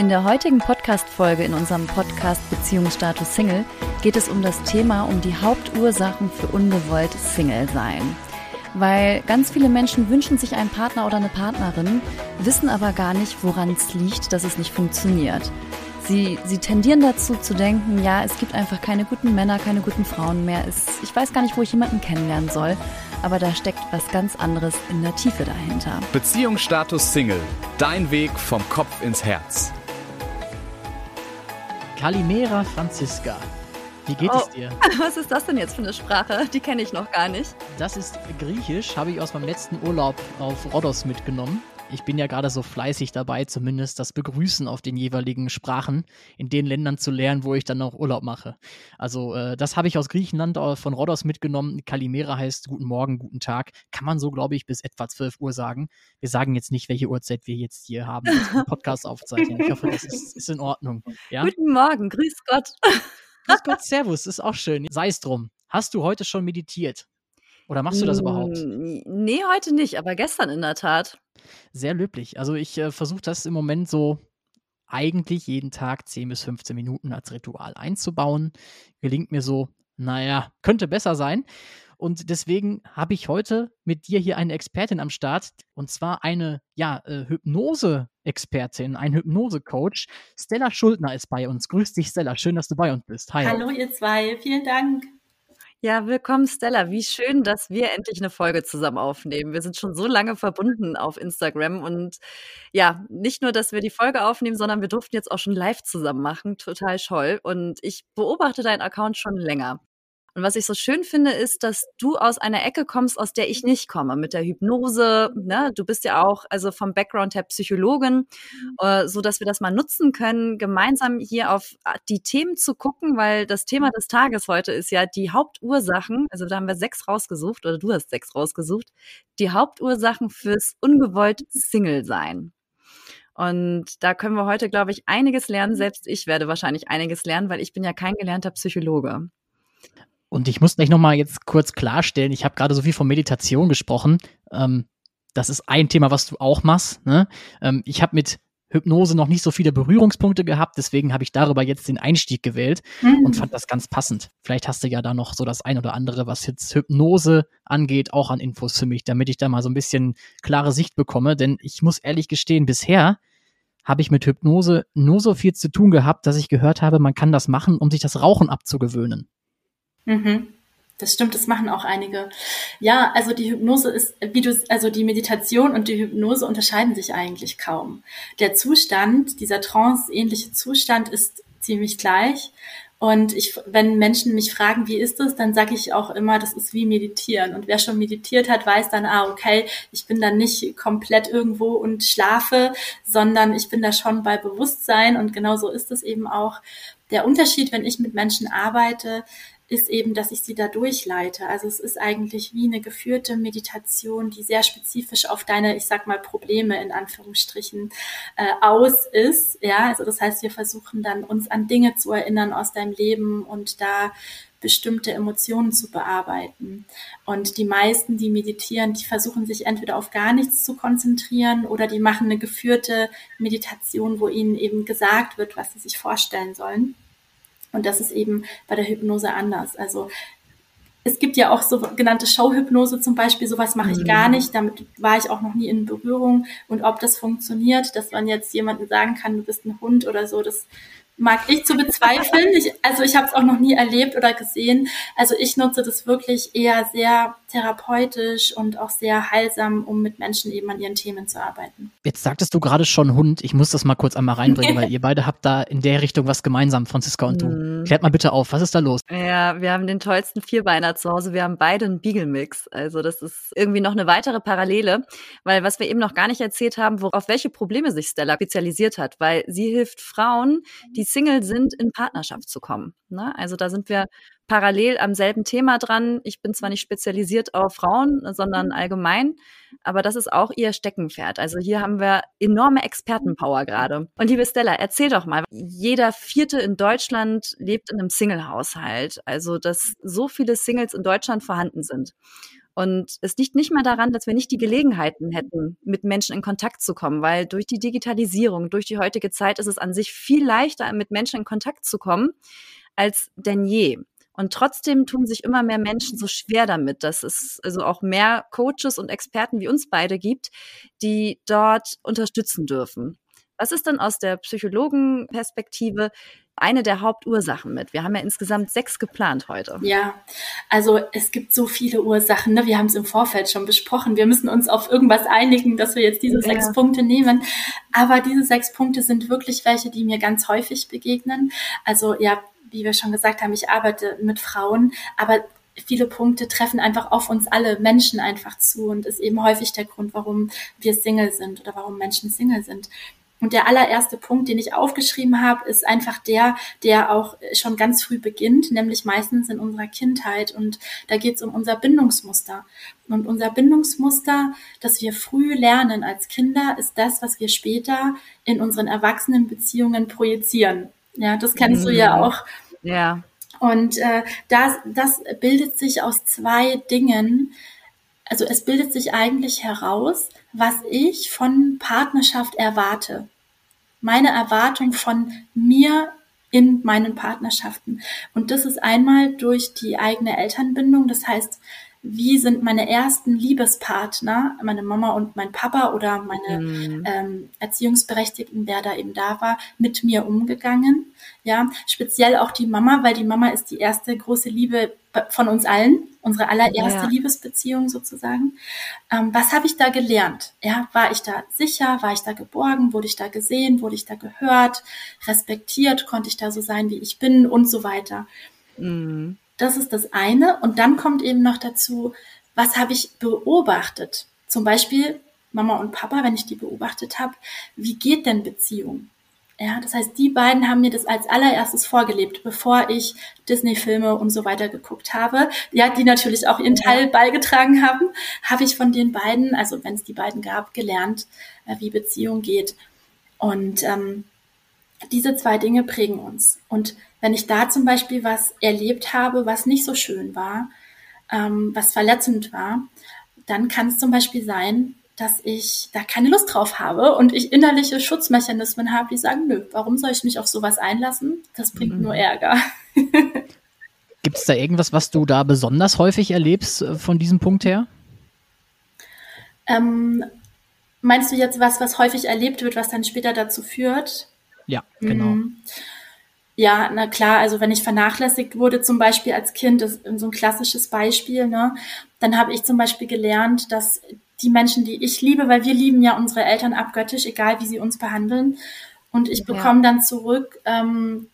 In der heutigen Podcast-Folge in unserem Podcast Beziehungsstatus Single geht es um das Thema um die Hauptursachen für ungewollt Single sein. Weil ganz viele Menschen wünschen sich einen Partner oder eine Partnerin, wissen aber gar nicht, woran es liegt, dass es nicht funktioniert. Sie, sie tendieren dazu zu denken, ja, es gibt einfach keine guten Männer, keine guten Frauen mehr. Es, ich weiß gar nicht, wo ich jemanden kennenlernen soll aber da steckt was ganz anderes in der Tiefe dahinter. Beziehungsstatus Single. Dein Weg vom Kopf ins Herz. Kalimera Franziska. Wie geht oh, es dir? Was ist das denn jetzt für eine Sprache? Die kenne ich noch gar nicht. Das ist Griechisch, habe ich aus meinem letzten Urlaub auf Rhodos mitgenommen ich bin ja gerade so fleißig dabei, zumindest das Begrüßen auf den jeweiligen Sprachen in den Ländern zu lernen, wo ich dann auch Urlaub mache. Also äh, das habe ich aus Griechenland äh, von Rhodos mitgenommen. Kalimera heißt Guten Morgen, guten Tag. Kann man so, glaube ich, bis etwa 12 Uhr sagen. Wir sagen jetzt nicht, welche Uhrzeit wir jetzt hier haben, den Podcast aufzeichnen. Ich hoffe, das ist, ist in Ordnung. Ja? Guten Morgen, grüß Gott. grüß Gott, Servus, ist auch schön. Sei es drum. Hast du heute schon meditiert? Oder machst du das überhaupt? Nee, heute nicht, aber gestern in der Tat. Sehr löblich. Also ich äh, versuche das im Moment so eigentlich jeden Tag 10 bis 15 Minuten als Ritual einzubauen. Gelingt mir so, naja, könnte besser sein. Und deswegen habe ich heute mit dir hier eine Expertin am Start. Und zwar eine, ja, äh, Hypnose-Expertin, ein Hypnose-Coach. Stella Schuldner ist bei uns. Grüß dich, Stella. Schön, dass du bei uns bist. Hi. Hallo, ihr zwei. Vielen Dank. Ja, willkommen Stella. Wie schön, dass wir endlich eine Folge zusammen aufnehmen. Wir sind schon so lange verbunden auf Instagram und ja, nicht nur, dass wir die Folge aufnehmen, sondern wir durften jetzt auch schon live zusammen machen. Total toll. Und ich beobachte deinen Account schon länger. Und was ich so schön finde, ist, dass du aus einer Ecke kommst, aus der ich nicht komme, mit der Hypnose. Ne? Du bist ja auch also vom Background her Psychologin, mhm. äh, so dass wir das mal nutzen können, gemeinsam hier auf äh, die Themen zu gucken, weil das Thema des Tages heute ist ja die Hauptursachen. Also da haben wir sechs rausgesucht oder du hast sechs rausgesucht. Die Hauptursachen fürs ungewollt Single sein. Und da können wir heute, glaube ich, einiges lernen. Selbst ich werde wahrscheinlich einiges lernen, weil ich bin ja kein gelernter Psychologe. Und ich muss gleich nochmal jetzt kurz klarstellen, ich habe gerade so viel von Meditation gesprochen. Ähm, das ist ein Thema, was du auch machst. Ne? Ähm, ich habe mit Hypnose noch nicht so viele Berührungspunkte gehabt, deswegen habe ich darüber jetzt den Einstieg gewählt mhm. und fand das ganz passend. Vielleicht hast du ja da noch so das ein oder andere, was jetzt Hypnose angeht, auch an Infos für mich, damit ich da mal so ein bisschen klare Sicht bekomme. Denn ich muss ehrlich gestehen, bisher habe ich mit Hypnose nur so viel zu tun gehabt, dass ich gehört habe, man kann das machen, um sich das Rauchen abzugewöhnen. Mhm. Das stimmt, das machen auch einige. Ja, also die Hypnose ist, wie du, also die Meditation und die Hypnose unterscheiden sich eigentlich kaum. Der Zustand, dieser trance-ähnliche Zustand ist ziemlich gleich. Und ich, wenn Menschen mich fragen, wie ist das, dann sage ich auch immer, das ist wie meditieren. Und wer schon meditiert hat, weiß dann, ah, okay, ich bin dann nicht komplett irgendwo und schlafe, sondern ich bin da schon bei Bewusstsein. Und genau so ist es eben auch. Der Unterschied, wenn ich mit Menschen arbeite, ist eben, dass ich sie da durchleite. Also es ist eigentlich wie eine geführte Meditation, die sehr spezifisch auf deine, ich sag mal, Probleme in Anführungsstrichen äh, aus ist. Ja, also das heißt, wir versuchen dann uns an Dinge zu erinnern aus deinem Leben und da bestimmte Emotionen zu bearbeiten. Und die meisten, die meditieren, die versuchen sich entweder auf gar nichts zu konzentrieren oder die machen eine geführte Meditation, wo ihnen eben gesagt wird, was sie sich vorstellen sollen. Und das ist eben bei der Hypnose anders. Also es gibt ja auch sogenannte Showhypnose zum Beispiel, sowas mache ich gar mhm. nicht, damit war ich auch noch nie in Berührung. Und ob das funktioniert, dass man jetzt jemandem sagen kann, du bist ein Hund oder so, das mag ich zu bezweifeln. Ich, also ich habe es auch noch nie erlebt oder gesehen. Also ich nutze das wirklich eher sehr therapeutisch und auch sehr heilsam, um mit Menschen eben an ihren Themen zu arbeiten. Jetzt sagtest du gerade schon Hund. Ich muss das mal kurz einmal reinbringen, weil ihr beide habt da in der Richtung was gemeinsam, Franziska und du. Mhm. Klärt mal bitte auf, was ist da los? Ja, wir haben den tollsten Vierbeiner zu Hause. Wir haben beide einen Beagle-Mix. Also das ist irgendwie noch eine weitere Parallele, weil was wir eben noch gar nicht erzählt haben, auf welche Probleme sich Stella spezialisiert hat, weil sie hilft Frauen, die Single sind, in Partnerschaft zu kommen. Ne? Also da sind wir parallel am selben Thema dran. Ich bin zwar nicht spezialisiert auf Frauen, sondern mhm. allgemein, aber das ist auch ihr Steckenpferd. Also hier haben wir enorme Expertenpower gerade. Und liebe Stella, erzähl doch mal, jeder Vierte in Deutschland lebt in einem Single-Haushalt. Also, dass so viele Singles in Deutschland vorhanden sind. Und es liegt nicht mal daran, dass wir nicht die Gelegenheiten hätten, mit Menschen in Kontakt zu kommen, weil durch die Digitalisierung, durch die heutige Zeit ist es an sich viel leichter, mit Menschen in Kontakt zu kommen, als denn je. Und trotzdem tun sich immer mehr Menschen so schwer damit, dass es also auch mehr Coaches und Experten wie uns beide gibt, die dort unterstützen dürfen. Was ist denn aus der Psychologenperspektive eine der Hauptursachen mit? Wir haben ja insgesamt sechs geplant heute. Ja, also es gibt so viele Ursachen. Ne? Wir haben es im Vorfeld schon besprochen. Wir müssen uns auf irgendwas einigen, dass wir jetzt diese ja. sechs Punkte nehmen. Aber diese sechs Punkte sind wirklich welche, die mir ganz häufig begegnen. Also ja, wie wir schon gesagt haben, ich arbeite mit Frauen, aber viele Punkte treffen einfach auf uns alle Menschen einfach zu und ist eben häufig der Grund, warum wir Single sind oder warum Menschen Single sind. Und der allererste Punkt, den ich aufgeschrieben habe, ist einfach der, der auch schon ganz früh beginnt, nämlich meistens in unserer Kindheit. Und da geht es um unser Bindungsmuster. Und unser Bindungsmuster, das wir früh lernen als Kinder, ist das, was wir später in unseren Erwachsenenbeziehungen projizieren. Ja, das kennst mhm. du ja mhm. auch. Ja. Und äh, das, das bildet sich aus zwei Dingen. Also es bildet sich eigentlich heraus, was ich von Partnerschaft erwarte. Meine Erwartung von mir in meinen Partnerschaften. Und das ist einmal durch die eigene Elternbindung. Das heißt, wie sind meine ersten Liebespartner, meine Mama und mein Papa oder meine mhm. ähm, Erziehungsberechtigten, wer da eben da war, mit mir umgegangen. Ja, speziell auch die Mama, weil die Mama ist die erste große Liebe von uns allen, unsere allererste ja. Liebesbeziehung sozusagen. Ähm, was habe ich da gelernt? Ja, war ich da sicher? War ich da geborgen? Wurde ich da gesehen? Wurde ich da gehört? Respektiert? Konnte ich da so sein, wie ich bin? Und so weiter. Mhm. Das ist das eine. Und dann kommt eben noch dazu, was habe ich beobachtet? Zum Beispiel Mama und Papa, wenn ich die beobachtet habe, wie geht denn Beziehung? Ja, das heißt, die beiden haben mir das als allererstes vorgelebt, bevor ich Disney-Filme und so weiter geguckt habe. Ja, die natürlich auch ihren Teil beigetragen haben, habe ich von den beiden, also wenn es die beiden gab, gelernt, äh, wie Beziehung geht. Und ähm, diese zwei Dinge prägen uns. Und wenn ich da zum Beispiel was erlebt habe, was nicht so schön war, ähm, was verletzend war, dann kann es zum Beispiel sein, dass ich da keine Lust drauf habe und ich innerliche Schutzmechanismen habe, die sagen, nö, warum soll ich mich auf sowas einlassen? Das bringt mhm. nur Ärger. Gibt es da irgendwas, was du da besonders häufig erlebst äh, von diesem Punkt her? Ähm, meinst du jetzt was, was häufig erlebt wird, was dann später dazu führt? Ja, genau. Mhm. Ja, na klar, also wenn ich vernachlässigt wurde, zum Beispiel als Kind, das ist so ein klassisches Beispiel, ne, dann habe ich zum Beispiel gelernt, dass die Menschen, die ich liebe, weil wir lieben ja unsere Eltern abgöttisch, egal wie sie uns behandeln. Und ich bekomme ja. dann zurück, ähm,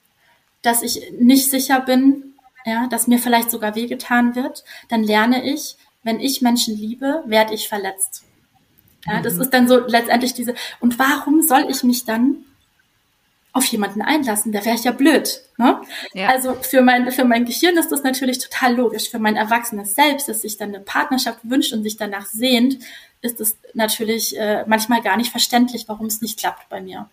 dass ich nicht sicher bin, ja, dass mir vielleicht sogar wehgetan wird. Dann lerne ich, wenn ich Menschen liebe, werde ich verletzt. Ja, das mhm. ist dann so letztendlich diese, und warum soll ich mich dann auf jemanden einlassen. Da wäre ich ja blöd. Ne? Ja. Also für mein, für mein Gehirn ist das natürlich total logisch. Für mein erwachsenes Selbst, das sich dann eine Partnerschaft wünscht und sich danach sehnt, ist es natürlich äh, manchmal gar nicht verständlich, warum es nicht klappt bei mir.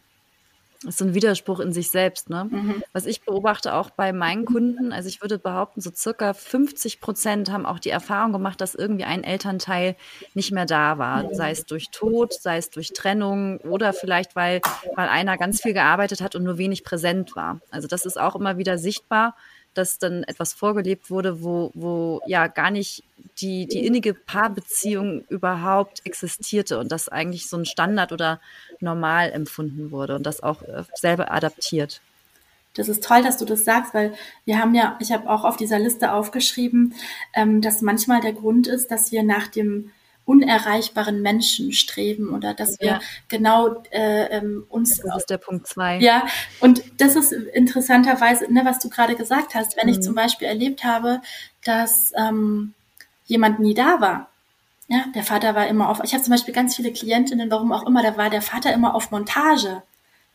Das ist so ein Widerspruch in sich selbst. Ne? Mhm. Was ich beobachte auch bei meinen Kunden, also ich würde behaupten, so circa 50 Prozent haben auch die Erfahrung gemacht, dass irgendwie ein Elternteil nicht mehr da war. Sei es durch Tod, sei es durch Trennung oder vielleicht, weil, weil einer ganz viel gearbeitet hat und nur wenig präsent war. Also das ist auch immer wieder sichtbar dass dann etwas vorgelebt wurde, wo, wo ja gar nicht die, die innige Paarbeziehung überhaupt existierte und das eigentlich so ein Standard oder normal empfunden wurde und das auch äh, selber adaptiert. Das ist toll, dass du das sagst, weil wir haben ja, ich habe auch auf dieser Liste aufgeschrieben, ähm, dass manchmal der Grund ist, dass wir nach dem unerreichbaren Menschen streben oder dass wir ja. genau äh, ähm, uns. Das ist der Punkt zwei. Ja, und das ist interessanterweise, ne, was du gerade gesagt hast, wenn mhm. ich zum Beispiel erlebt habe, dass ähm, jemand nie da war. Ja, der Vater war immer auf. Ich habe zum Beispiel ganz viele Klientinnen, warum auch immer, da war der Vater immer auf Montage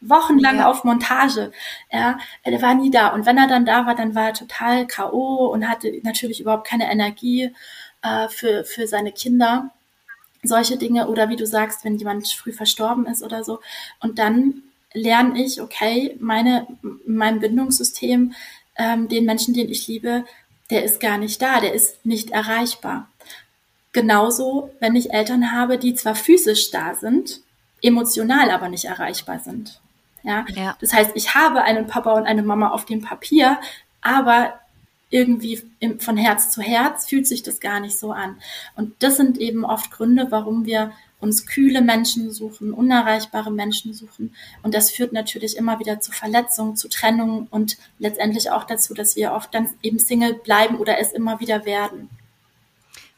wochenlang ja. auf Montage. Ja, der war nie da. Und wenn er dann da war, dann war er total K.O. und hatte natürlich überhaupt keine Energie äh, für, für seine Kinder solche Dinge oder wie du sagst, wenn jemand früh verstorben ist oder so. Und dann lerne ich, okay, meine, mein Bindungssystem, ähm, den Menschen, den ich liebe, der ist gar nicht da, der ist nicht erreichbar. genauso, wenn ich Eltern habe, die zwar physisch da sind, emotional aber nicht erreichbar sind. Ja? ja. Das heißt, ich habe einen Papa und eine Mama auf dem Papier, aber irgendwie im, von Herz zu Herz fühlt sich das gar nicht so an. Und das sind eben oft Gründe, warum wir uns kühle Menschen suchen, unerreichbare Menschen suchen. Und das führt natürlich immer wieder zu Verletzungen, zu Trennungen und letztendlich auch dazu, dass wir oft dann eben Single bleiben oder es immer wieder werden.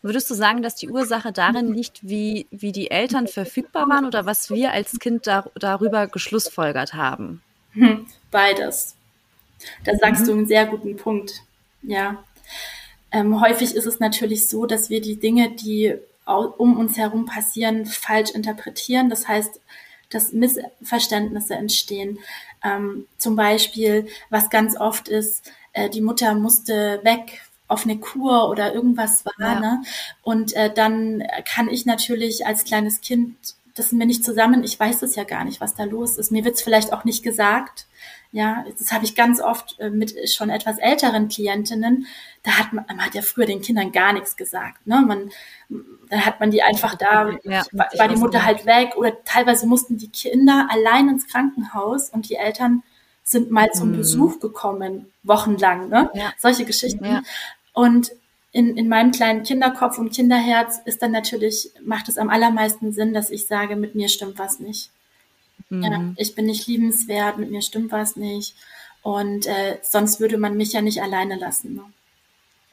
Würdest du sagen, dass die Ursache darin liegt, wie, wie die Eltern verfügbar waren oder was wir als Kind da, darüber geschlussfolgert haben? Hm, beides. Da sagst mhm. du einen sehr guten Punkt. Ja. Ähm, häufig ist es natürlich so, dass wir die Dinge, die um uns herum passieren, falsch interpretieren. Das heißt, dass Missverständnisse entstehen. Ähm, zum Beispiel, was ganz oft ist, äh, die Mutter musste weg auf eine Kur oder irgendwas war. Ja. Ne? Und äh, dann kann ich natürlich als kleines Kind, das sind wir nicht zusammen, ich weiß es ja gar nicht, was da los ist. Mir wird es vielleicht auch nicht gesagt. Ja, das habe ich ganz oft äh, mit schon etwas älteren Klientinnen. Da hat man, man hat ja früher den Kindern gar nichts gesagt. Ne? Man, dann hat man die einfach da, ja, war, war die Mutter halt weg oder teilweise mussten die Kinder allein ins Krankenhaus und die Eltern sind mal zum mhm. Besuch gekommen, wochenlang, ne? Ja. Solche Geschichten. Ja. Und in, in meinem kleinen Kinderkopf und Kinderherz ist dann natürlich, macht es am allermeisten Sinn, dass ich sage, mit mir stimmt was nicht. Mhm. Ja, ich bin nicht liebenswert, mit mir stimmt was nicht. Und äh, sonst würde man mich ja nicht alleine lassen. Ne?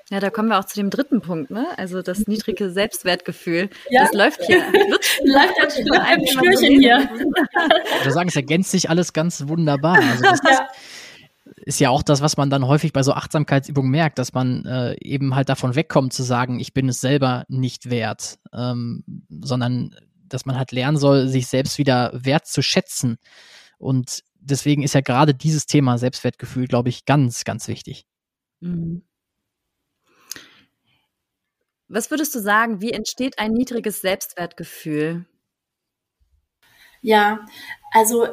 Ja, da kommen wir auch zu dem dritten Punkt, ne? Also das niedrige Selbstwertgefühl. Ja. Das läuft hier. läuft ja mit einem Schnürchen hier. Ich würde sagen, es ergänzt sich alles ganz wunderbar. Also das ja. ist ja auch das, was man dann häufig bei so Achtsamkeitsübungen merkt, dass man äh, eben halt davon wegkommt zu sagen, ich bin es selber nicht wert, ähm, sondern dass man halt lernen soll, sich selbst wieder wert zu schätzen. Und deswegen ist ja gerade dieses Thema Selbstwertgefühl, glaube ich, ganz, ganz wichtig. Mhm. Was würdest du sagen, wie entsteht ein niedriges Selbstwertgefühl? Ja, also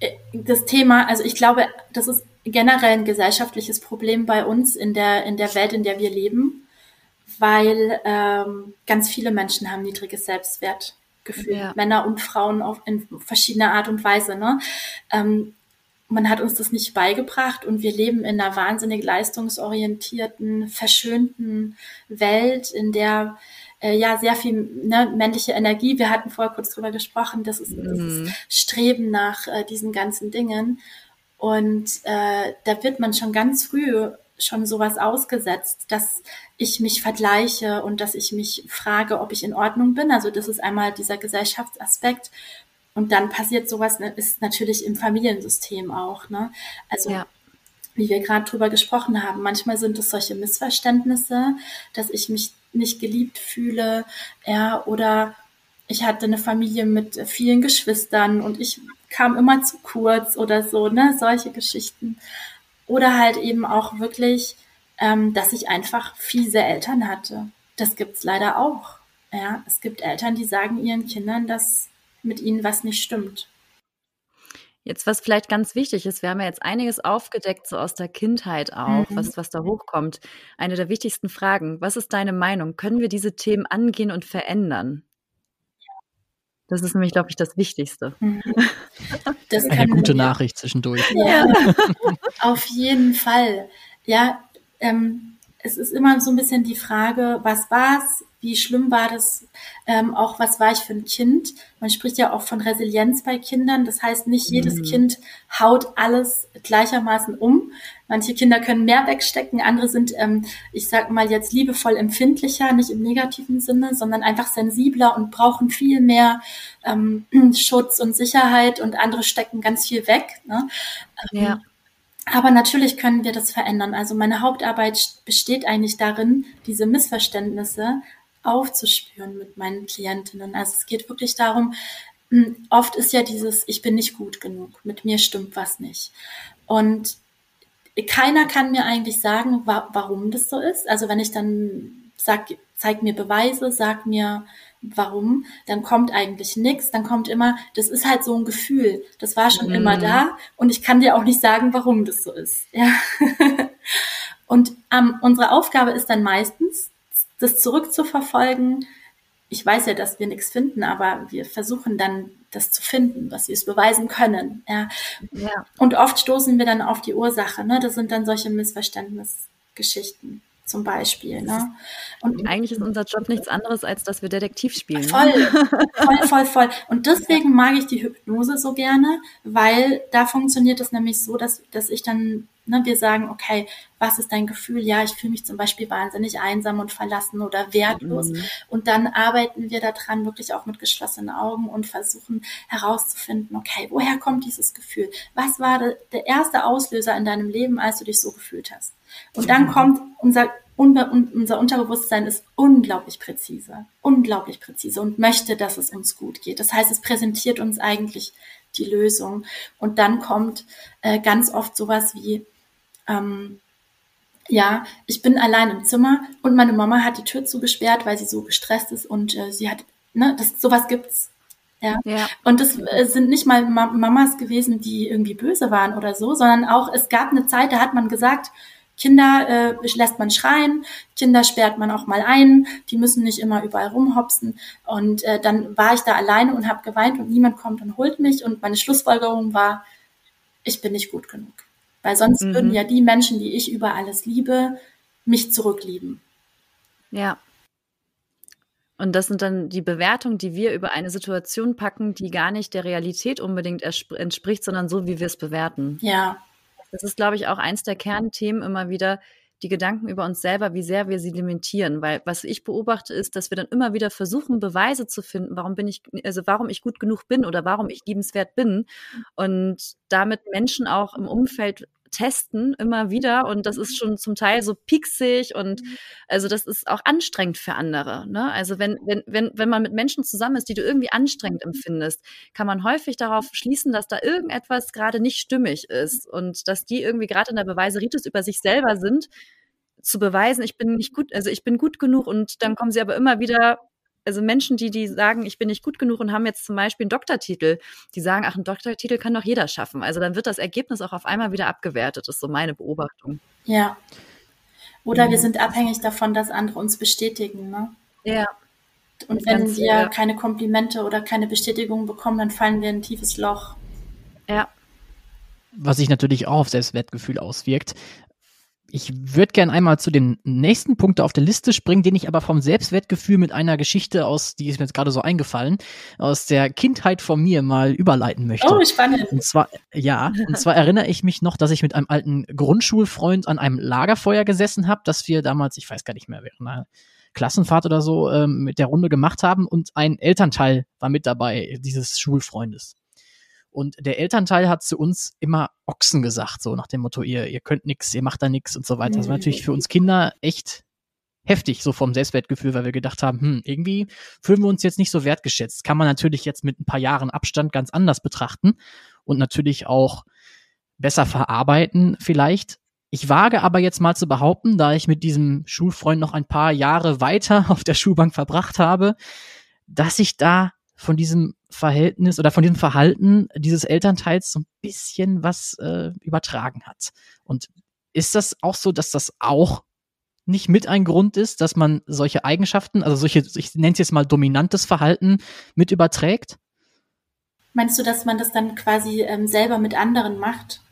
äh, das Thema, also ich glaube, das ist generell ein gesellschaftliches Problem bei uns in der, in der Welt, in der wir leben, weil ähm, ganz viele Menschen haben niedriges Selbstwertgefühl, ja. Männer und Frauen auf, in verschiedener Art und Weise. Ne? Ähm, man hat uns das nicht beigebracht und wir leben in einer wahnsinnig leistungsorientierten, verschönten Welt, in der äh, ja sehr viel ne, männliche Energie, wir hatten vorher kurz drüber gesprochen, das ist mhm. dieses Streben nach äh, diesen ganzen Dingen. Und äh, da wird man schon ganz früh schon sowas ausgesetzt, dass ich mich vergleiche und dass ich mich frage, ob ich in Ordnung bin. Also das ist einmal dieser Gesellschaftsaspekt. Und dann passiert sowas, ne, ist natürlich im Familiensystem auch. Ne? Also ja. wie wir gerade drüber gesprochen haben, manchmal sind es solche Missverständnisse, dass ich mich nicht geliebt fühle, ja, oder ich hatte eine Familie mit vielen Geschwistern und ich kam immer zu kurz oder so, ne, solche Geschichten. Oder halt eben auch wirklich, ähm, dass ich einfach fiese Eltern hatte. Das gibt's leider auch. Ja, es gibt Eltern, die sagen ihren Kindern, dass mit ihnen was nicht stimmt. Jetzt, was vielleicht ganz wichtig ist, wir haben ja jetzt einiges aufgedeckt, so aus der Kindheit auch, mhm. was, was da hochkommt. Eine der wichtigsten Fragen, was ist deine Meinung? Können wir diese Themen angehen und verändern? Das ist nämlich, glaube ich, das Wichtigste. Mhm. Das Eine gute. Nachricht zwischendurch. Ja, auf jeden Fall. Ja, ähm, es ist immer so ein bisschen die Frage, was war's? wie schlimm war das, ähm, auch was war ich für ein Kind. Man spricht ja auch von Resilienz bei Kindern. Das heißt, nicht jedes mhm. Kind haut alles gleichermaßen um. Manche Kinder können mehr wegstecken, andere sind, ähm, ich sag mal jetzt liebevoll empfindlicher, nicht im negativen Sinne, sondern einfach sensibler und brauchen viel mehr ähm, Schutz und Sicherheit und andere stecken ganz viel weg. Ne? Ähm, ja. Aber natürlich können wir das verändern. Also meine Hauptarbeit besteht eigentlich darin, diese Missverständnisse aufzuspüren mit meinen Klientinnen. Also es geht wirklich darum, hm, oft ist ja dieses, ich bin nicht gut genug, mit mir stimmt was nicht. Und keiner kann mir eigentlich sagen, wa warum das so ist. Also wenn ich dann sag, zeig mir Beweise, sag mir warum, dann kommt eigentlich nichts. Dann kommt immer, das ist halt so ein Gefühl. Das war schon mhm. immer da und ich kann dir auch nicht sagen, warum das so ist. Ja. und ähm, unsere Aufgabe ist dann meistens, das zurückzuverfolgen, ich weiß ja, dass wir nichts finden, aber wir versuchen dann, das zu finden, was wir es beweisen können. Ja. ja. Und oft stoßen wir dann auf die Ursache. Ne? Das sind dann solche Missverständnisgeschichten zum Beispiel. Ne? Und eigentlich ist unser Job nichts anderes, als dass wir Detektiv spielen. Voll, ne? voll, voll, voll. Und deswegen mag ich die Hypnose so gerne, weil da funktioniert es nämlich so, dass, dass ich dann, ne, wir sagen, okay, was ist dein Gefühl? Ja, ich fühle mich zum Beispiel wahnsinnig einsam und verlassen oder wertlos. Mhm. Und dann arbeiten wir daran wirklich auch mit geschlossenen Augen und versuchen herauszufinden, okay, woher kommt dieses Gefühl? Was war der erste Auslöser in deinem Leben, als du dich so gefühlt hast? Und dann kommt unser unser Unterbewusstsein ist unglaublich präzise, unglaublich präzise und möchte, dass es uns gut geht. Das heißt, es präsentiert uns eigentlich die Lösung. Und dann kommt äh, ganz oft sowas wie, ähm, ja, ich bin allein im Zimmer und meine Mama hat die Tür zugesperrt, weil sie so gestresst ist und äh, sie hat, ne, das, sowas gibt's. Ja. ja. Und das äh, sind nicht mal Mamas gewesen, die irgendwie böse waren oder so, sondern auch, es gab eine Zeit, da hat man gesagt, Kinder äh, lässt man schreien, Kinder sperrt man auch mal ein, die müssen nicht immer überall rumhopsen. Und äh, dann war ich da alleine und habe geweint und niemand kommt und holt mich. Und meine Schlussfolgerung war, ich bin nicht gut genug. Weil sonst mhm. würden ja die Menschen, die ich über alles liebe, mich zurücklieben. Ja. Und das sind dann die Bewertungen, die wir über eine Situation packen, die gar nicht der Realität unbedingt entspricht, sondern so, wie wir es bewerten. Ja, das ist, glaube ich, auch eins der Kernthemen immer wieder, die Gedanken über uns selber, wie sehr wir sie limitieren. Weil was ich beobachte, ist, dass wir dann immer wieder versuchen, Beweise zu finden, warum bin ich, also warum ich gut genug bin oder warum ich liebenswert bin. Und damit Menschen auch im Umfeld testen immer wieder und das ist schon zum Teil so pieksig und mhm. also das ist auch anstrengend für andere. Ne? Also wenn, wenn, wenn, wenn man mit Menschen zusammen ist, die du irgendwie anstrengend empfindest, kann man häufig darauf schließen, dass da irgendetwas gerade nicht stimmig ist und dass die irgendwie gerade in der Beweiseritis über sich selber sind, zu beweisen, ich bin nicht gut, also ich bin gut genug und dann kommen sie aber immer wieder also Menschen, die, die sagen, ich bin nicht gut genug und haben jetzt zum Beispiel einen Doktortitel, die sagen, ach, einen Doktortitel kann doch jeder schaffen. Also dann wird das Ergebnis auch auf einmal wieder abgewertet, ist so meine Beobachtung. Ja. Oder wir sind abhängig davon, dass andere uns bestätigen, ne? Ja. Und wenn wir ja. keine Komplimente oder keine Bestätigung bekommen, dann fallen wir in ein tiefes Loch. Ja. Was sich natürlich auch auf Selbstwertgefühl auswirkt. Ich würde gern einmal zu dem nächsten Punkt auf der Liste springen, den ich aber vom Selbstwertgefühl mit einer Geschichte aus, die ist mir jetzt gerade so eingefallen, aus der Kindheit von mir mal überleiten möchte. Oh, spannend. Und zwar, ja, und zwar erinnere ich mich noch, dass ich mit einem alten Grundschulfreund an einem Lagerfeuer gesessen habe, dass wir damals, ich weiß gar nicht mehr, während einer Klassenfahrt oder so ähm, mit der Runde gemacht haben und ein Elternteil war mit dabei, dieses Schulfreundes. Und der Elternteil hat zu uns immer Ochsen gesagt, so nach dem Motto, ihr, ihr könnt nix, ihr macht da nix und so weiter. Das war natürlich für uns Kinder echt heftig, so vom Selbstwertgefühl, weil wir gedacht haben, hm, irgendwie fühlen wir uns jetzt nicht so wertgeschätzt. Kann man natürlich jetzt mit ein paar Jahren Abstand ganz anders betrachten und natürlich auch besser verarbeiten vielleicht. Ich wage aber jetzt mal zu behaupten, da ich mit diesem Schulfreund noch ein paar Jahre weiter auf der Schulbank verbracht habe, dass ich da von diesem Verhältnis oder von diesem Verhalten dieses Elternteils so ein bisschen was äh, übertragen hat. Und ist das auch so, dass das auch nicht mit ein Grund ist, dass man solche Eigenschaften, also solche, ich nenne es jetzt mal dominantes Verhalten, mit überträgt? Meinst du, dass man das dann quasi ähm, selber mit anderen macht?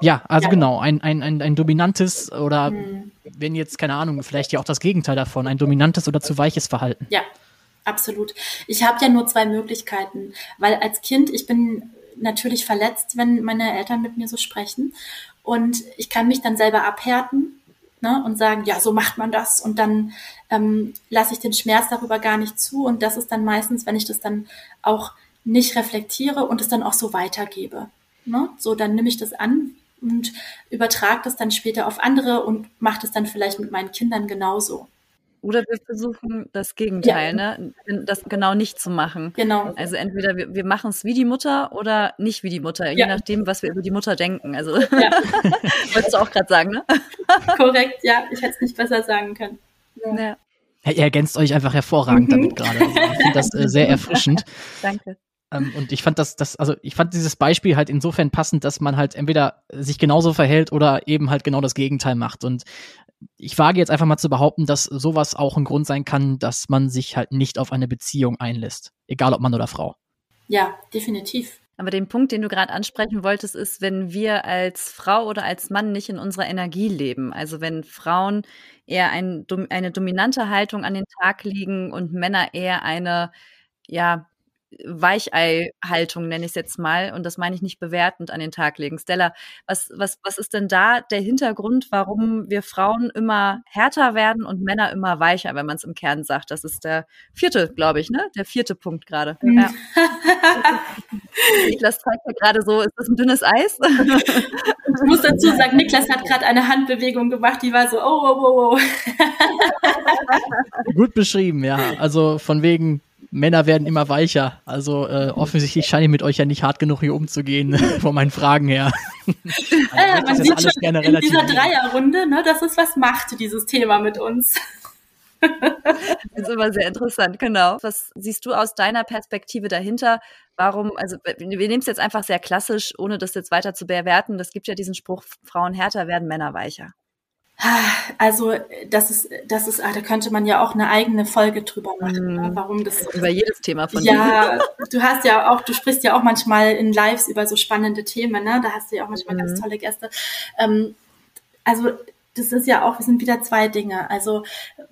Ja, also ja. genau, ein, ein, ein, ein dominantes oder hm. wenn jetzt, keine Ahnung, vielleicht ja auch das Gegenteil davon, ein dominantes oder zu weiches Verhalten. Ja, Absolut. Ich habe ja nur zwei Möglichkeiten, weil als Kind, ich bin natürlich verletzt, wenn meine Eltern mit mir so sprechen. Und ich kann mich dann selber abhärten ne, und sagen, ja, so macht man das. Und dann ähm, lasse ich den Schmerz darüber gar nicht zu. Und das ist dann meistens, wenn ich das dann auch nicht reflektiere und es dann auch so weitergebe. Ne? So, dann nehme ich das an und übertrage das dann später auf andere und mache das dann vielleicht mit meinen Kindern genauso. Oder wir versuchen das Gegenteil, ja. ne? das genau nicht zu machen. Genau. Also entweder wir, wir machen es wie die Mutter oder nicht wie die Mutter, ja. je nachdem, was wir über die Mutter denken. Also ja. wolltest du auch gerade sagen, ne? Korrekt, ja, ich hätte es nicht besser sagen können. Ja. Ihr ergänzt euch einfach hervorragend mhm. damit gerade. Also ich finde das äh, sehr erfrischend. Danke. Ähm, und ich fand das, das, also ich fand dieses Beispiel halt insofern passend, dass man halt entweder sich genauso verhält oder eben halt genau das Gegenteil macht. Und ich wage jetzt einfach mal zu behaupten, dass sowas auch ein Grund sein kann, dass man sich halt nicht auf eine Beziehung einlässt. Egal ob Mann oder Frau. Ja, definitiv. Aber den Punkt, den du gerade ansprechen wolltest, ist, wenn wir als Frau oder als Mann nicht in unserer Energie leben. Also wenn Frauen eher ein, eine dominante Haltung an den Tag legen und Männer eher eine, ja, Weichei-Haltung, nenne ich es jetzt mal, und das meine ich nicht bewertend an den Tag legen. Stella, was, was, was ist denn da der Hintergrund, warum wir Frauen immer härter werden und Männer immer weicher, wenn man es im Kern sagt? Das ist der vierte, glaube ich, ne? Der vierte Punkt gerade. Mhm. Ja. Niklas zeigt ja gerade so, ist das ein dünnes Eis? ich muss dazu sagen, Niklas hat gerade eine Handbewegung gemacht, die war so, oh, oh, oh, oh. Gut beschrieben, ja. Also von wegen Männer werden immer weicher. Also äh, offensichtlich scheine ich mit euch ja nicht hart genug hier umzugehen, von meinen Fragen her. also, man sieht schon in dieser Dreierrunde, ne, dass es was macht, dieses Thema mit uns. das ist immer sehr interessant, genau. Was siehst du aus deiner Perspektive dahinter? Warum, also wir nehmen es jetzt einfach sehr klassisch, ohne das jetzt weiter zu bewerten. Das gibt ja diesen Spruch, Frauen härter werden, Männer weicher. Also das ist, das ist, ah, da könnte man ja auch eine eigene Folge drüber machen, mm. warum das so über jedes Thema von dir. Ja, du hast ja auch, du sprichst ja auch manchmal in Lives über so spannende Themen, ne? Da hast du ja auch manchmal mm. ganz mhm. tolle Gäste. Ähm, also das ist ja auch, wir sind wieder zwei Dinge. Also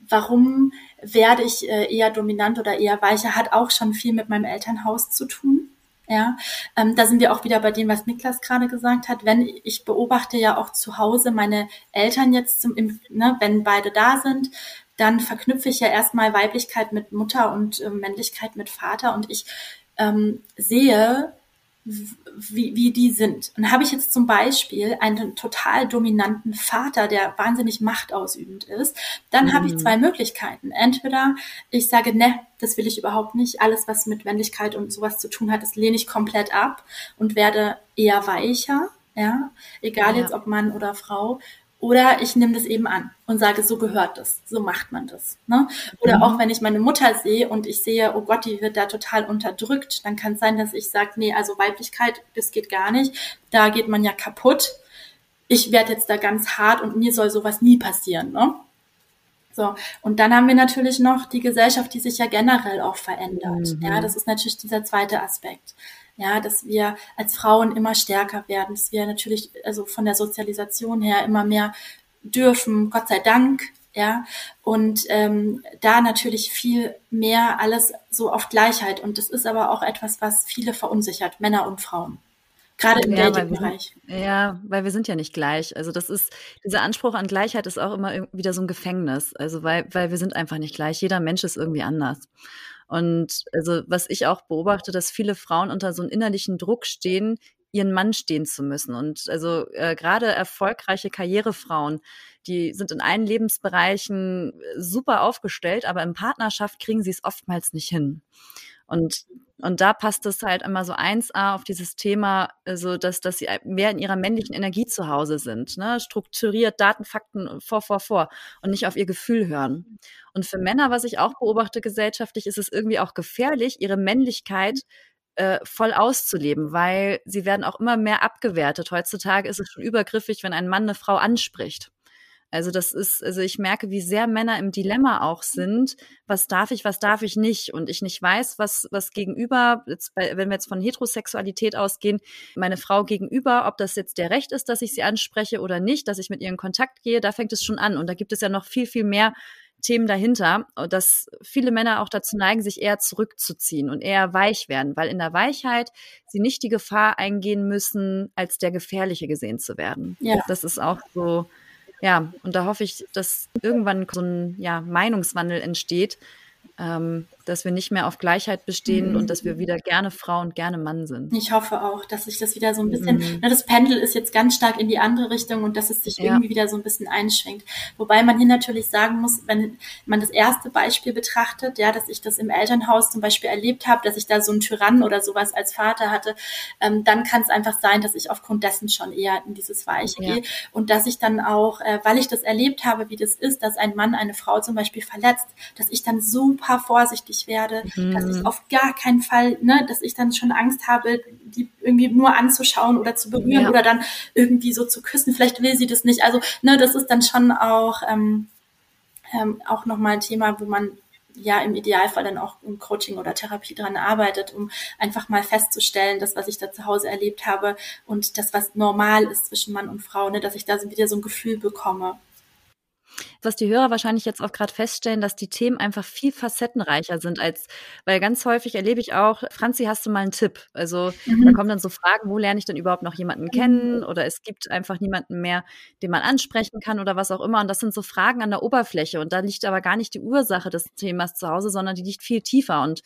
warum werde ich äh, eher dominant oder eher weicher, hat auch schon viel mit meinem Elternhaus zu tun. Ja, ähm, da sind wir auch wieder bei dem, was Niklas gerade gesagt hat. Wenn ich beobachte ja auch zu Hause meine Eltern jetzt zum, im, ne, wenn beide da sind, dann verknüpfe ich ja erstmal Weiblichkeit mit Mutter und äh, Männlichkeit mit Vater und ich ähm, sehe wie, wie die sind. Und habe ich jetzt zum Beispiel einen total dominanten Vater, der wahnsinnig machtausübend ist, dann mhm. habe ich mhm. zwei Möglichkeiten. Entweder ich sage, ne, das will ich überhaupt nicht. Alles, was mit Männlichkeit und sowas zu tun hat, das lehne ich komplett ab und werde eher weicher. Ja, egal ja. jetzt ob Mann oder Frau. Oder ich nehme das eben an und sage, so gehört das, so macht man das. Ne? Oder mhm. auch wenn ich meine Mutter sehe und ich sehe, oh Gott, die wird da total unterdrückt, dann kann es sein, dass ich sage, nee, also Weiblichkeit, das geht gar nicht, da geht man ja kaputt. Ich werde jetzt da ganz hart und mir soll sowas nie passieren. Ne? So, und dann haben wir natürlich noch die Gesellschaft, die sich ja generell auch verändert. Mhm. Ja, das ist natürlich dieser zweite Aspekt ja, dass wir als Frauen immer stärker werden, dass wir natürlich also von der Sozialisation her immer mehr dürfen, Gott sei Dank, ja, und ähm, da natürlich viel mehr alles so auf Gleichheit und das ist aber auch etwas, was viele verunsichert, Männer und Frauen. Gerade im ja, Dating-Bereich. Ja, weil wir sind ja nicht gleich. Also das ist, dieser Anspruch an Gleichheit ist auch immer wieder so ein Gefängnis. Also weil, weil wir sind einfach nicht gleich. Jeder Mensch ist irgendwie anders. Und also was ich auch beobachte, dass viele Frauen unter so einem innerlichen Druck stehen, ihren Mann stehen zu müssen. Und also äh, gerade erfolgreiche Karrierefrauen, die sind in allen Lebensbereichen super aufgestellt, aber in Partnerschaft kriegen sie es oftmals nicht hin. Und und da passt es halt immer so 1a auf dieses Thema, also dass, dass sie mehr in ihrer männlichen Energie zu Hause sind, ne? strukturiert, Daten, Fakten vor, vor, vor und nicht auf ihr Gefühl hören. Und für Männer, was ich auch beobachte gesellschaftlich, ist es irgendwie auch gefährlich, ihre Männlichkeit äh, voll auszuleben, weil sie werden auch immer mehr abgewertet. Heutzutage ist es schon übergriffig, wenn ein Mann eine Frau anspricht. Also das ist, also ich merke, wie sehr Männer im Dilemma auch sind. Was darf ich, was darf ich nicht? Und ich nicht weiß, was, was gegenüber, jetzt bei, wenn wir jetzt von Heterosexualität ausgehen, meine Frau gegenüber, ob das jetzt der Recht ist, dass ich sie anspreche oder nicht, dass ich mit ihr in Kontakt gehe, da fängt es schon an. Und da gibt es ja noch viel, viel mehr Themen dahinter, dass viele Männer auch dazu neigen, sich eher zurückzuziehen und eher weich werden, weil in der Weichheit sie nicht die Gefahr eingehen müssen, als der Gefährliche gesehen zu werden. Ja. Das ist auch so ja, und da hoffe ich, dass irgendwann so ein ja, Meinungswandel entsteht, ähm, dass wir nicht mehr auf Gleichheit bestehen mhm. und dass wir wieder gerne Frau und gerne Mann sind. Ich hoffe auch, dass sich das wieder so ein bisschen, mhm. ne, das Pendel ist jetzt ganz stark in die andere Richtung und dass es sich ja. irgendwie wieder so ein bisschen einschwingt. Wobei man hier natürlich sagen muss, wenn man das erste Beispiel betrachtet, ja, dass ich das im Elternhaus zum Beispiel erlebt habe, dass ich da so einen Tyrann oder sowas als Vater hatte, ähm, dann kann es einfach sein, dass ich aufgrund dessen schon eher in dieses Weiche ja. gehe und dass ich dann auch, äh, weil ich das erlebt habe, wie das ist, dass ein Mann eine Frau zum Beispiel verletzt, dass ich dann super vorsichtig übergriffig werde, mhm. dass ich auf gar keinen Fall, ne, dass ich dann schon Angst habe, die irgendwie nur anzuschauen oder zu berühren ja. oder dann irgendwie so zu küssen. Vielleicht will sie das nicht. Also, ne, das ist dann schon auch, ähm, ähm, auch nochmal ein Thema, wo man ja im Idealfall dann auch im Coaching oder Therapie dran arbeitet, um einfach mal festzustellen, das, was ich da zu Hause erlebt habe und das, was normal ist zwischen Mann und Frau, ne, dass ich da wieder so ein Gefühl bekomme. Was die Hörer wahrscheinlich jetzt auch gerade feststellen, dass die Themen einfach viel facettenreicher sind als, weil ganz häufig erlebe ich auch, Franzi, hast du mal einen Tipp? Also mhm. da kommen dann so Fragen, wo lerne ich denn überhaupt noch jemanden kennen? Oder es gibt einfach niemanden mehr, den man ansprechen kann oder was auch immer. Und das sind so Fragen an der Oberfläche. Und da liegt aber gar nicht die Ursache des Themas zu Hause, sondern die liegt viel tiefer. Und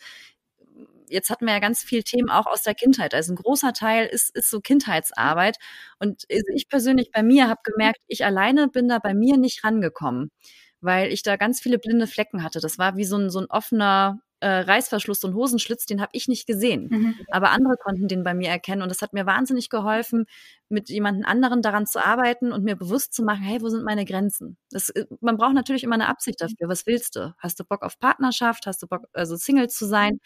jetzt hatten wir ja ganz viel Themen auch aus der Kindheit. Also ein großer Teil ist, ist so Kindheitsarbeit. Und ich persönlich bei mir habe gemerkt, ich alleine bin da bei mir nicht rangekommen, weil ich da ganz viele blinde Flecken hatte. Das war wie so ein, so ein offener äh, Reißverschluss und Hosenschlitz, den habe ich nicht gesehen. Mhm. Aber andere konnten den bei mir erkennen und das hat mir wahnsinnig geholfen, mit jemandem anderen daran zu arbeiten und mir bewusst zu machen, hey, wo sind meine Grenzen? Das, äh, man braucht natürlich immer eine Absicht dafür. Was willst du? Hast du Bock auf Partnerschaft? Hast du Bock, also Single zu sein?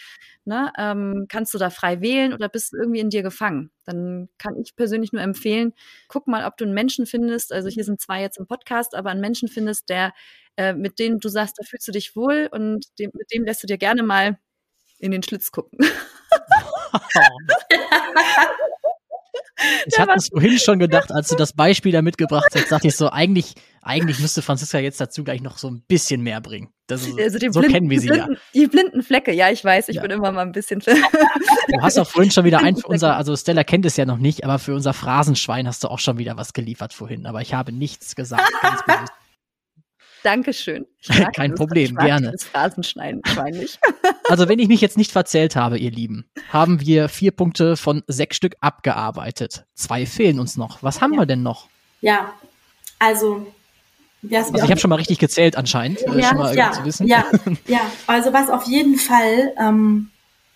Ne? Ähm, kannst du da frei wählen oder bist du irgendwie in dir gefangen? Dann kann ich persönlich nur empfehlen, guck mal, ob du einen Menschen findest. Also hier sind zwei jetzt im Podcast, aber einen Menschen findest, der äh, mit denen du sagst, da fühlst du dich wohl und dem, mit dem lässt du dir gerne mal in den Schlitz gucken. Ich hatte es vorhin schon gedacht, als du das Beispiel da mitgebracht hast, dachte ich so, eigentlich, eigentlich müsste Franziska jetzt dazu gleich noch so ein bisschen mehr bringen. Das ist, also so blinden, kennen wir sie blinden, ja. Die blinden Flecke, ja, ich weiß, ich ja. bin immer mal ein bisschen. du hast auch vorhin schon wieder ein für unser, also Stella kennt es ja noch nicht, aber für unser Phrasenschwein hast du auch schon wieder was geliefert vorhin. Aber ich habe nichts gesagt, ganz bewusst. Dankeschön. Kein das, Problem, gerne. Das Phrasenschneiden nicht. also, wenn ich mich jetzt nicht verzählt habe, ihr Lieben, haben wir vier Punkte von sechs Stück abgearbeitet. Zwei fehlen uns noch. Was haben ja. wir denn noch? Ja, also also ich habe schon mal richtig gezählt anscheinend, äh, ja, schon mal ja, zu wissen. Ja, ja, also was auf jeden Fall ähm,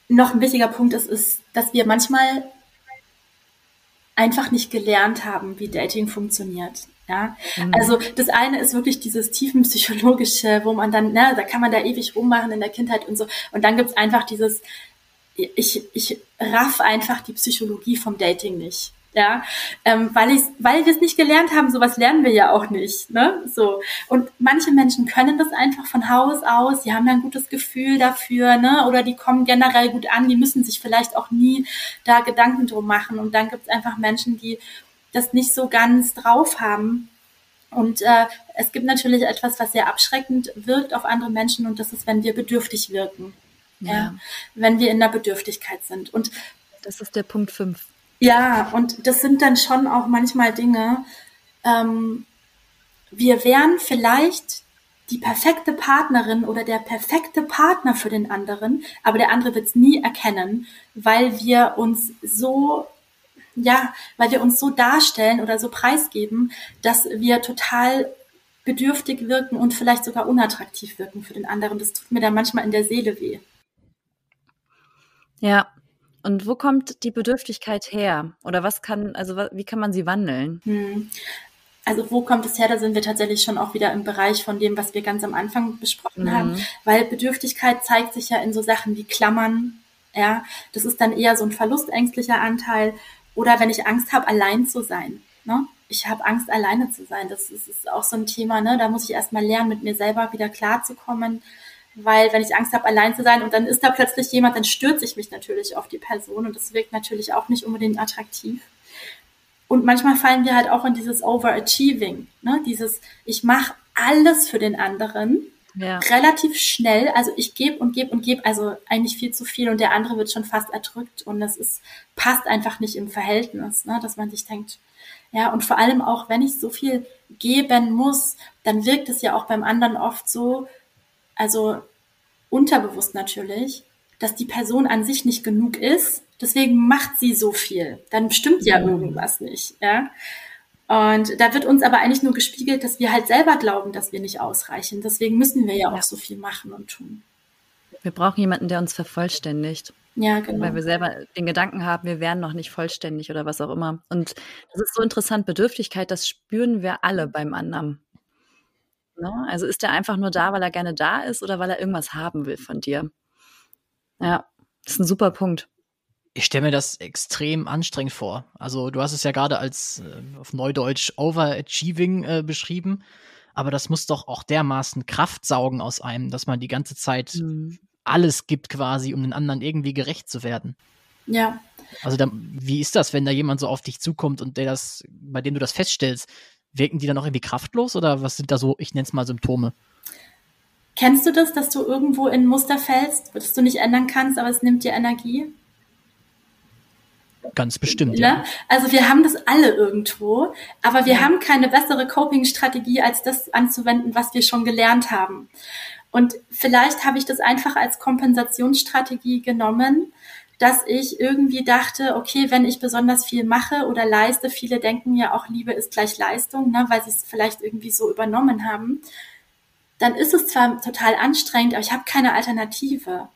noch ein wichtiger Punkt ist, ist, dass wir manchmal einfach nicht gelernt haben, wie Dating funktioniert. Ja, mhm. also das eine ist wirklich dieses tiefenpsychologische, wo man dann, ne, da kann man da ewig rummachen in der Kindheit und so. Und dann gibt's einfach dieses, ich, ich raff einfach die Psychologie vom Dating nicht. Ja, ähm, weil ich, weil wir es nicht gelernt haben, sowas lernen wir ja auch nicht, ne? So und manche Menschen können das einfach von Haus aus, die haben ja ein gutes Gefühl dafür, ne? Oder die kommen generell gut an, die müssen sich vielleicht auch nie da Gedanken drum machen. Und dann gibt es einfach Menschen, die das nicht so ganz drauf haben. Und äh, es gibt natürlich etwas, was sehr abschreckend wirkt auf andere Menschen, und das ist, wenn wir bedürftig wirken. Ja. ja. Wenn wir in der Bedürftigkeit sind. Und das ist der Punkt fünf. Ja, und das sind dann schon auch manchmal Dinge, ähm, wir wären vielleicht die perfekte Partnerin oder der perfekte Partner für den anderen, aber der andere wird es nie erkennen, weil wir uns so ja, weil wir uns so darstellen oder so preisgeben, dass wir total bedürftig wirken und vielleicht sogar unattraktiv wirken für den anderen. Das tut mir dann manchmal in der Seele weh. Ja. Und wo kommt die Bedürftigkeit her? Oder was kann, also wie kann man sie wandeln? Hm. Also wo kommt es her? Da sind wir tatsächlich schon auch wieder im Bereich von dem, was wir ganz am Anfang besprochen mhm. haben. Weil Bedürftigkeit zeigt sich ja in so Sachen wie Klammern. Ja, das ist dann eher so ein verlustängstlicher Anteil. Oder wenn ich Angst habe, allein zu sein. Ne? Ich habe Angst, alleine zu sein. Das ist, ist auch so ein Thema. Ne? Da muss ich erstmal lernen, mit mir selber wieder klarzukommen. Weil wenn ich Angst habe, allein zu sein und dann ist da plötzlich jemand, dann stürze ich mich natürlich auf die Person und das wirkt natürlich auch nicht unbedingt attraktiv. Und manchmal fallen wir halt auch in dieses Overachieving, ne? dieses ich mache alles für den anderen ja. relativ schnell. Also ich gebe und gebe und gebe, also eigentlich viel zu viel und der andere wird schon fast erdrückt und das ist, passt einfach nicht im Verhältnis, ne? dass man sich denkt, ja, und vor allem auch, wenn ich so viel geben muss, dann wirkt es ja auch beim anderen oft so, also unterbewusst natürlich, dass die Person an sich nicht genug ist, deswegen macht sie so viel. Dann stimmt ja mhm. irgendwas nicht, ja. Und da wird uns aber eigentlich nur gespiegelt, dass wir halt selber glauben, dass wir nicht ausreichen. Deswegen müssen wir ja auch so viel machen und tun. Wir brauchen jemanden, der uns vervollständigt. Ja, genau. Weil wir selber den Gedanken haben, wir wären noch nicht vollständig oder was auch immer. Und das ist so interessant, Bedürftigkeit, das spüren wir alle beim anderen. Ne? Also ist er einfach nur da, weil er gerne da ist oder weil er irgendwas haben will von dir? Ja, das ist ein super Punkt. Ich stelle mir das extrem anstrengend vor. Also du hast es ja gerade als äh, auf Neudeutsch Overachieving äh, beschrieben, aber das muss doch auch dermaßen Kraft saugen aus einem, dass man die ganze Zeit mhm. alles gibt quasi, um den anderen irgendwie gerecht zu werden. Ja. Also da, wie ist das, wenn da jemand so auf dich zukommt und der das, bei dem du das feststellst, wirken die dann auch irgendwie kraftlos oder was sind da so, ich nenne es mal Symptome? Kennst du das, dass du irgendwo in ein Muster fällst, das du nicht ändern kannst, aber es nimmt dir Energie? Ganz bestimmt, ne? ja. Also wir haben das alle irgendwo, aber wir haben keine bessere Coping-Strategie, als das anzuwenden, was wir schon gelernt haben. Und vielleicht habe ich das einfach als Kompensationsstrategie genommen, dass ich irgendwie dachte, okay, wenn ich besonders viel mache oder leiste, viele denken ja auch, Liebe ist gleich Leistung, ne, weil sie es vielleicht irgendwie so übernommen haben, dann ist es zwar total anstrengend, aber ich habe keine Alternative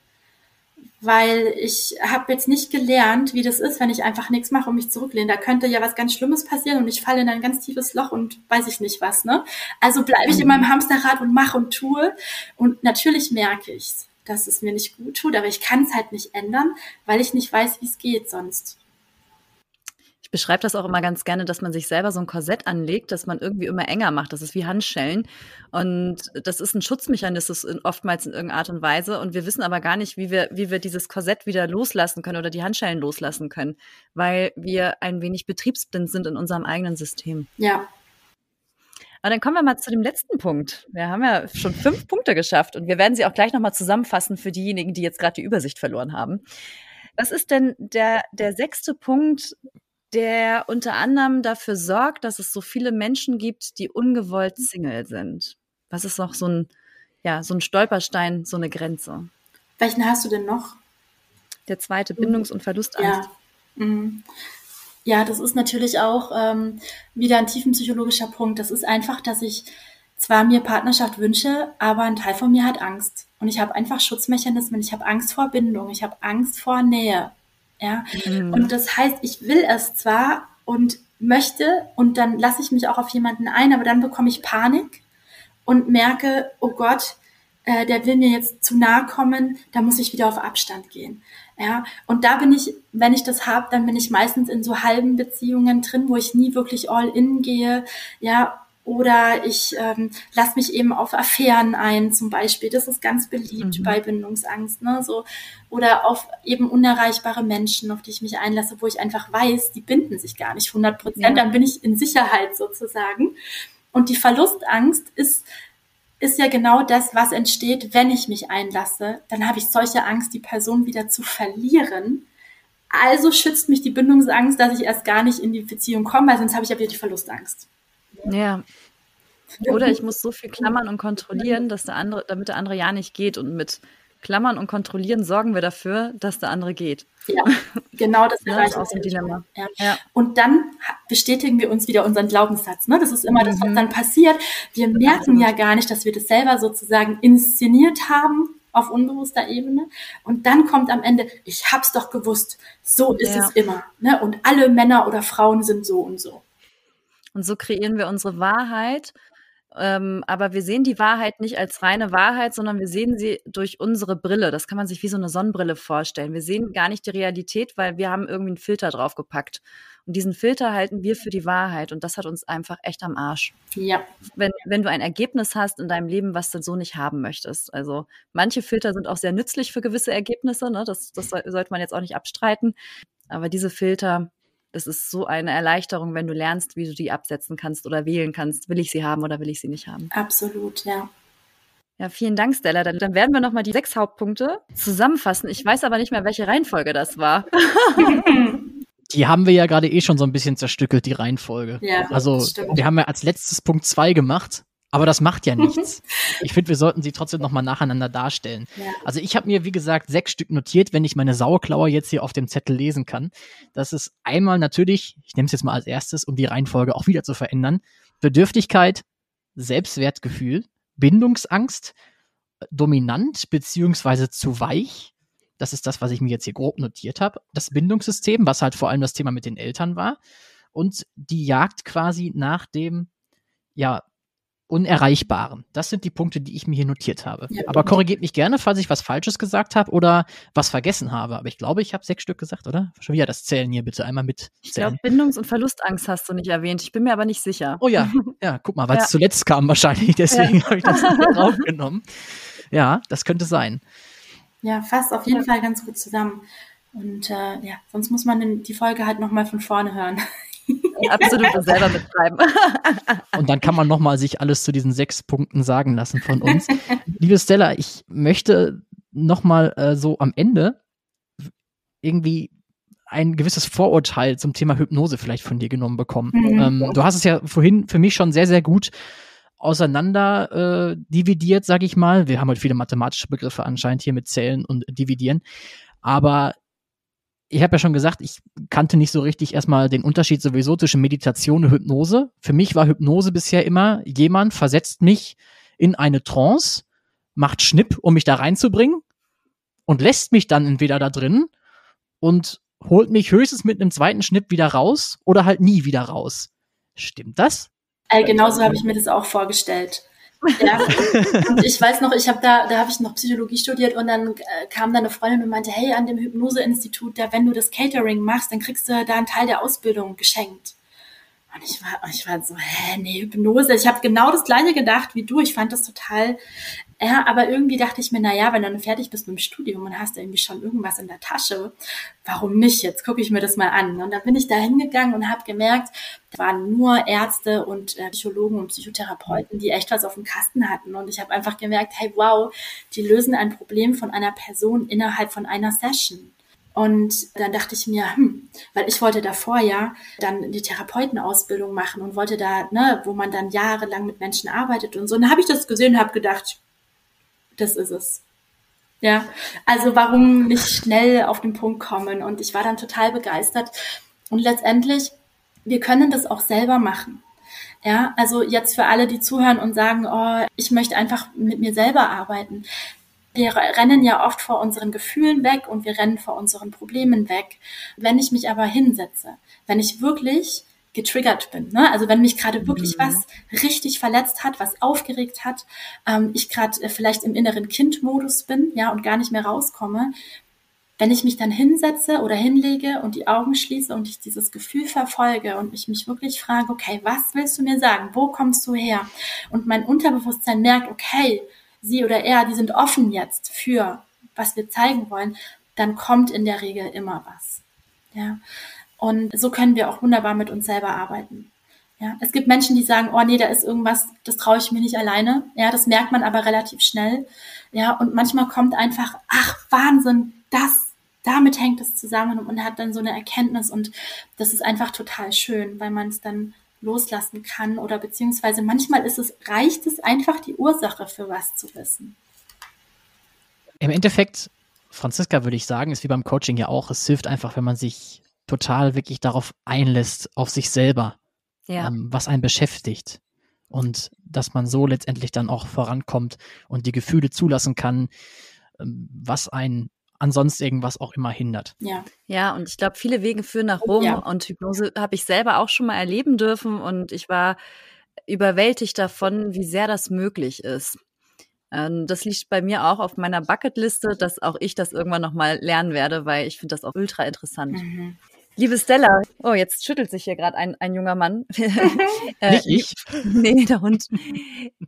weil ich habe jetzt nicht gelernt, wie das ist, wenn ich einfach nichts mache und mich zurücklehne. Da könnte ja was ganz Schlimmes passieren und ich falle in ein ganz tiefes Loch und weiß ich nicht was. Ne? Also bleibe ich in meinem Hamsterrad und mache und tue. Und natürlich merke ich, dass es mir nicht gut tut, aber ich kann es halt nicht ändern, weil ich nicht weiß, wie es geht sonst beschreibe das auch immer ganz gerne, dass man sich selber so ein Korsett anlegt, dass man irgendwie immer enger macht. Das ist wie Handschellen. Und das ist ein Schutzmechanismus in, oftmals in irgendeiner Art und Weise. Und wir wissen aber gar nicht, wie wir, wie wir dieses Korsett wieder loslassen können oder die Handschellen loslassen können, weil wir ein wenig betriebsblind sind in unserem eigenen System. Ja. Aber dann kommen wir mal zu dem letzten Punkt. Wir haben ja schon fünf Punkte geschafft und wir werden sie auch gleich nochmal zusammenfassen für diejenigen, die jetzt gerade die Übersicht verloren haben. Was ist denn der, der sechste Punkt, der unter anderem dafür sorgt, dass es so viele Menschen gibt, die ungewollt Single sind. Was ist noch so ein, ja, so ein Stolperstein, so eine Grenze? Welchen hast du denn noch? Der zweite, Bindungs- und Verlustangst. Ja. Mhm. ja, das ist natürlich auch ähm, wieder ein tiefenpsychologischer Punkt. Das ist einfach, dass ich zwar mir Partnerschaft wünsche, aber ein Teil von mir hat Angst. Und ich habe einfach Schutzmechanismen. Ich habe Angst vor Bindung. Ich habe Angst vor Nähe. Ja. Mhm. Und das heißt, ich will es zwar und möchte und dann lasse ich mich auch auf jemanden ein, aber dann bekomme ich Panik und merke, oh Gott, äh, der will mir jetzt zu nahe kommen, da muss ich wieder auf Abstand gehen. Ja, und da bin ich, wenn ich das habe, dann bin ich meistens in so halben Beziehungen drin, wo ich nie wirklich all in gehe. Ja, oder ich ähm, lasse mich eben auf Affären ein, zum Beispiel. Das ist ganz beliebt mhm. bei Bindungsangst. Ne? So, oder auf eben unerreichbare Menschen, auf die ich mich einlasse, wo ich einfach weiß, die binden sich gar nicht 100 Prozent. Ja. Dann bin ich in Sicherheit sozusagen. Und die Verlustangst ist, ist ja genau das, was entsteht, wenn ich mich einlasse. Dann habe ich solche Angst, die Person wieder zu verlieren. Also schützt mich die Bindungsangst, dass ich erst gar nicht in die Beziehung komme, weil sonst habe ich ja wieder die Verlustangst. Ja. Oder ich muss so viel klammern und kontrollieren, dass der andere, damit der andere ja nicht geht. Und mit Klammern und Kontrollieren sorgen wir dafür, dass der andere geht. Ja, genau das, ja, das ist auch ein Dilemma. Ja. ja. Und dann bestätigen wir uns wieder unseren Glaubenssatz. Ne? Das ist immer mhm. das, was mhm. dann passiert. Wir merken ja gar nicht, dass wir das selber sozusagen inszeniert haben auf unbewusster Ebene. Und dann kommt am Ende, ich hab's doch gewusst, so ist es immer. Ne? Und alle Männer oder Frauen sind so und so. Und so kreieren wir unsere Wahrheit. Ähm, aber wir sehen die Wahrheit nicht als reine Wahrheit, sondern wir sehen sie durch unsere Brille. Das kann man sich wie so eine Sonnenbrille vorstellen. Wir sehen gar nicht die Realität, weil wir haben irgendwie einen Filter draufgepackt. Und diesen Filter halten wir für die Wahrheit. Und das hat uns einfach echt am Arsch. Ja. Wenn, wenn du ein Ergebnis hast in deinem Leben, was du so nicht haben möchtest. Also manche Filter sind auch sehr nützlich für gewisse Ergebnisse. Ne? Das, das sollte man jetzt auch nicht abstreiten. Aber diese Filter, das ist so eine Erleichterung, wenn du lernst, wie du die absetzen kannst oder wählen kannst. Will ich sie haben oder will ich sie nicht haben? Absolut, ja. Ja, vielen Dank, Stella. Dann, dann werden wir nochmal die sechs Hauptpunkte zusammenfassen. Ich weiß aber nicht mehr, welche Reihenfolge das war. die haben wir ja gerade eh schon so ein bisschen zerstückelt, die Reihenfolge. Ja, also, wir haben ja als letztes Punkt zwei gemacht. Aber das macht ja nichts. ich finde, wir sollten sie trotzdem nochmal nacheinander darstellen. Ja. Also ich habe mir, wie gesagt, sechs Stück notiert, wenn ich meine Sauerklaue jetzt hier auf dem Zettel lesen kann. Das ist einmal natürlich, ich nehme es jetzt mal als erstes, um die Reihenfolge auch wieder zu verändern, Bedürftigkeit, Selbstwertgefühl, Bindungsangst, dominant beziehungsweise zu weich. Das ist das, was ich mir jetzt hier grob notiert habe. Das Bindungssystem, was halt vor allem das Thema mit den Eltern war. Und die Jagd quasi nach dem, ja, Unerreichbaren. Das sind die Punkte, die ich mir hier notiert habe. Ja, Aber korrigiert mich gerne, falls ich was Falsches gesagt habe oder was vergessen habe. Aber ich glaube, ich habe sechs Stück gesagt, oder? Schon wieder das Zählen hier bitte einmal mit. Ich glaube, Bindungs- und Verlustangst hast du nicht erwähnt. Ich bin mir aber nicht sicher. Oh ja, ja, guck mal, weil es Ja. zuletzt kam wahrscheinlich. Deswegen Ja. habe ich das nicht draufgenommen. Ja, das könnte sein. Ja, fasst auf jeden Fall ganz gut zusammen. Und äh, ja, sonst muss man die Folge halt nochmal von vorne hören. Absolut selber mitschreiben. Und dann kann man nochmal sich alles zu diesen sechs Punkten sagen lassen von uns. Liebe Stella, ich möchte nochmal äh, so am Ende irgendwie ein gewisses Vorurteil zum Thema Hypnose vielleicht von dir genommen bekommen. Mhm. Ähm, du hast es ja vorhin für mich schon sehr, sehr gut auseinander äh, dividiert, sage ich mal. Wir haben halt viele mathematische Begriffe anscheinend hier mit Zählen und Dividieren. Aber ich habe ja schon gesagt, ich kannte nicht so richtig erstmal den Unterschied sowieso zwischen Meditation und Hypnose. Für mich war Hypnose bisher immer, jemand versetzt mich in eine Trance, macht Schnipp, um mich da reinzubringen und lässt mich dann entweder da drin und holt mich höchstens mit einem zweiten Schnipp wieder raus oder halt nie wieder raus. Stimmt das? Äh, genauso habe ich mir das auch vorgestellt. Ja. Und ich weiß noch, ich habe da, da habe ich noch Psychologie studiert und dann äh, kam da eine Freundin und meinte, hey, an dem Hypnoseinstitut, da wenn du das Catering machst, dann kriegst du da einen Teil der Ausbildung geschenkt. Und ich war, ich war so, hä, nee, Hypnose. Ich habe genau das gleiche gedacht wie du. Ich fand das total, ja, aber irgendwie dachte ich mir, na ja, wenn du dann fertig bist mit dem Studium und hast irgendwie schon irgendwas in der Tasche, warum nicht? Jetzt gucke ich mir das mal an. Und dann bin ich da hingegangen und habe gemerkt, da waren nur Ärzte und äh, Psychologen und Psychotherapeuten, die echt was auf dem Kasten hatten. Und ich habe einfach gemerkt, hey, wow, die lösen ein Problem von einer Person innerhalb von einer Session. Und dann dachte ich mir, hm, weil ich wollte davor ja dann die Therapeutenausbildung machen und wollte da, ne, wo man dann jahrelang mit Menschen arbeitet und so. Und dann habe ich das gesehen und habe gedacht, das ist es. Ja, also warum nicht schnell auf den Punkt kommen? Und ich war dann total begeistert. Und letztendlich, wir können das auch selber machen. Ja, also jetzt für alle, die zuhören und sagen, oh, ich möchte einfach mit mir selber arbeiten. Wir rennen ja oft vor unseren Gefühlen weg und wir rennen vor unseren Problemen weg. Wenn ich mich aber hinsetze, wenn ich wirklich getriggert bin, ne? also wenn mich gerade wirklich Mhm. was richtig verletzt hat, was aufgeregt hat, ähm, ich gerade äh, vielleicht im inneren Kindmodus bin, ja, und gar nicht mehr rauskomme, wenn ich mich dann hinsetze oder hinlege und die Augen schließe und ich dieses Gefühl verfolge und ich mich wirklich frage, okay, was willst du mir sagen? Wo kommst du her? Und mein Unterbewusstsein merkt, okay, sie oder er, die sind offen jetzt für, was wir zeigen wollen, dann kommt in der Regel immer was. Ja. Und so können wir auch wunderbar mit uns selber arbeiten. Ja, es gibt Menschen, die sagen, oh nee, da ist irgendwas, das traue ich mir nicht alleine. Ja, das merkt man aber relativ schnell. Ja, und manchmal kommt einfach, ach Wahnsinn, das, damit hängt es zusammen und man hat dann so eine Erkenntnis und das ist einfach total schön, weil man es dann loslassen kann oder beziehungsweise manchmal ist es, reicht es einfach die Ursache für was zu wissen. Im Endeffekt, Franziska würde ich sagen, ist wie beim Coaching ja auch, es hilft einfach, wenn man sich total wirklich darauf einlässt, auf sich selber, Ja. ähm, was einen beschäftigt. Und dass man so letztendlich dann auch vorankommt und die Gefühle zulassen kann, ähm, was einen ansonsten irgendwas auch immer hindert. Ja, Ja, und ich glaube, viele Wege führen nach Rom Ja. und Hypnose habe ich selber auch schon mal erleben dürfen und ich war überwältigt davon, wie sehr das möglich ist. Ähm, Das liegt bei mir auch auf meiner Bucketliste, dass auch ich das irgendwann noch mal lernen werde, weil ich finde das auch ultra interessant. mhm. Liebe Stella, oh, jetzt schüttelt sich hier gerade ein, ein junger Mann. Äh, Nicht ich. Nee, der Hund.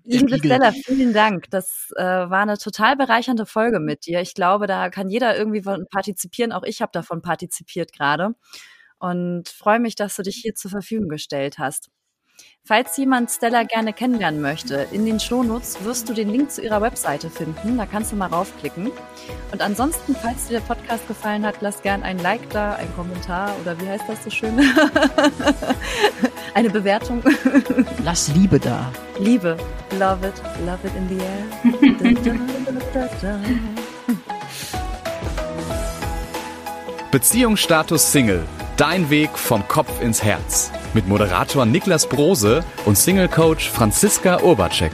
Liebe. Stella, vielen Dank. Das äh, war eine total bereichernde Folge mit dir. Ich glaube, da kann jeder irgendwie von partizipieren. Auch ich habe davon partizipiert gerade. Und freue mich, dass du dich hier zur Verfügung gestellt hast. Falls jemand Stella gerne kennenlernen möchte, in den Shownotes wirst du den Link zu ihrer Webseite finden. Da kannst du mal raufklicken. Und ansonsten, falls dir der Podcast gefallen hat, lass gern ein Like da, ein Kommentar oder wie heißt das so schön? Eine Bewertung. Lass Liebe da. Liebe. Love it. Love it in the air. Da, da, da, da. Beziehungsstatus Single. Dein Weg vom Kopf ins Herz. Mit Moderator Niklas Brose und Single Coach Franziska Urbacek.